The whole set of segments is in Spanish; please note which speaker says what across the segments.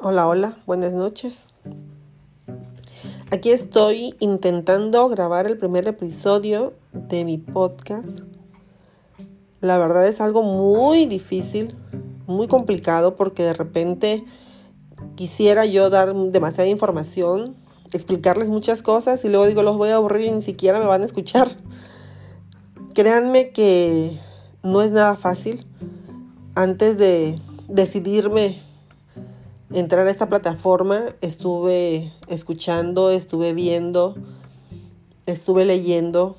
Speaker 1: Hola, hola, buenas noches. Aquí estoy intentando grabar el primer episodio de mi podcast. La verdad es algo muy difícil, muy complicado porque de repente quisiera yo dar demasiada información, explicarles muchas cosas y luego digo, los voy a aburrir y ni siquiera me van a escuchar. Créanme que no es nada fácil. Antes de decidirme entrar a esta plataforma, estuve escuchando, estuve viendo, estuve leyendo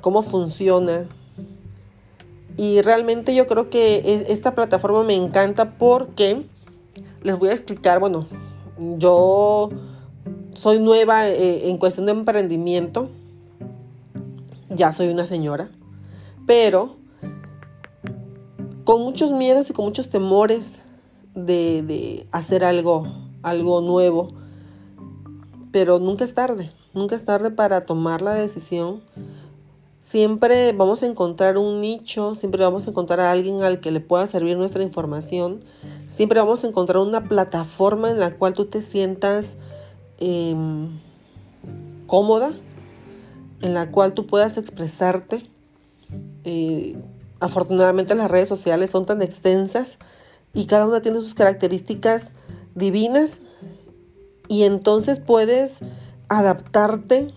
Speaker 1: cómo funciona. Y realmente yo creo que e, esta plataforma me encanta porque les voy a explicar, bueno, yo soy nueva eh, en cuestión de emprendimiento, ya soy una señora, pero con muchos miedos y con muchos temores de, hacer algo, algo nuevo. Pero nunca es tarde, nunca es tarde para tomar la decisión. Siempre vamos a encontrar un nicho, siempre vamos a encontrar a alguien al que le pueda servir nuestra información. Siempre vamos a encontrar una plataforma en la cual tú te sientas em, cómoda, en la cual tú puedas expresarte. Eh, afortunadamente las redes sociales son tan extensas y cada una tiene sus características divinas y entonces puedes adaptarte,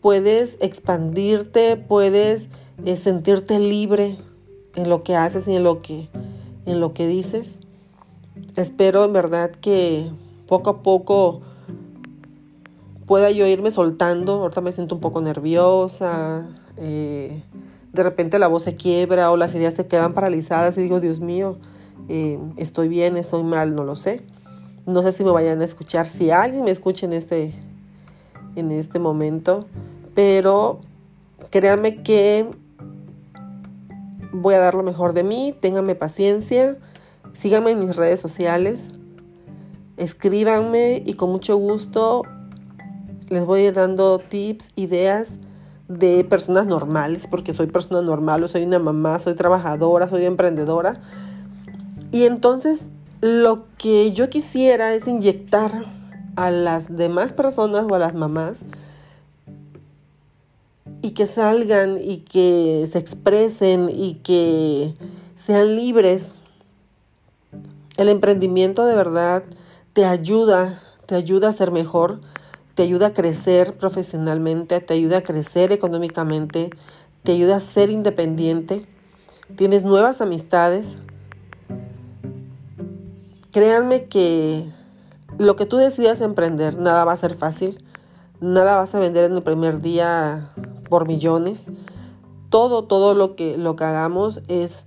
Speaker 1: puedes expandirte, puedes eh, sentirte libre en lo que haces y en lo que, en lo que dices. Espero en verdad que poco a poco pueda yo irme soltando. Ahorita me siento un poco nerviosa. Eh, de repente la voz se quiebra o las ideas se quedan paralizadas y digo, Dios mío, estoy bien, estoy mal, no lo sé. No sé si me vayan a escuchar, si alguien me escucha en este, en este momento, pero créanme que voy a dar lo mejor de mí, ténganme paciencia, síganme en mis redes sociales, escríbanme y con mucho gusto les voy a ir dando tips, ideas de personas normales, porque soy persona normal, soy una mamá, soy trabajadora, soy emprendedora y entonces lo que yo quisiera es inyectar a las demás personas o a las mamás y que salgan y que se expresen y que sean libres. El emprendimiento de verdad te ayuda, te ayuda a ser mejor, te ayuda a crecer profesionalmente, te ayuda a crecer económicamente, te ayuda a ser independiente, tienes nuevas amistades, Créanme que lo que tú decidas emprender, nada va a ser fácil, nada vas a vender en el primer día por millones. Todo, todo lo que, lo que hagamos es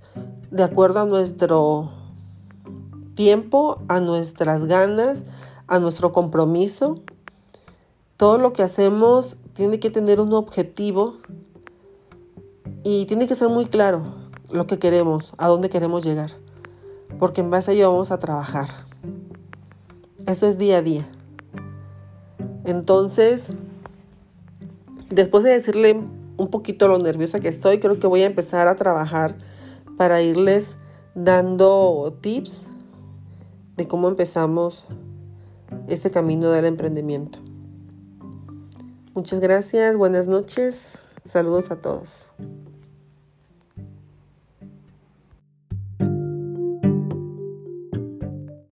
Speaker 1: de acuerdo a nuestro tiempo, a nuestras ganas, a nuestro compromiso. Todo lo que hacemos tiene que tener un objetivo y tiene que ser muy claro lo que queremos, a dónde queremos llegar porque en base a ello vamos a trabajar. Eso es día a día. Entonces, después de decirle un poquito lo nerviosa que estoy, creo que voy a empezar a trabajar para irles dando tips de cómo empezamos ese camino del emprendimiento. Muchas gracias, buenas noches, saludos a todos.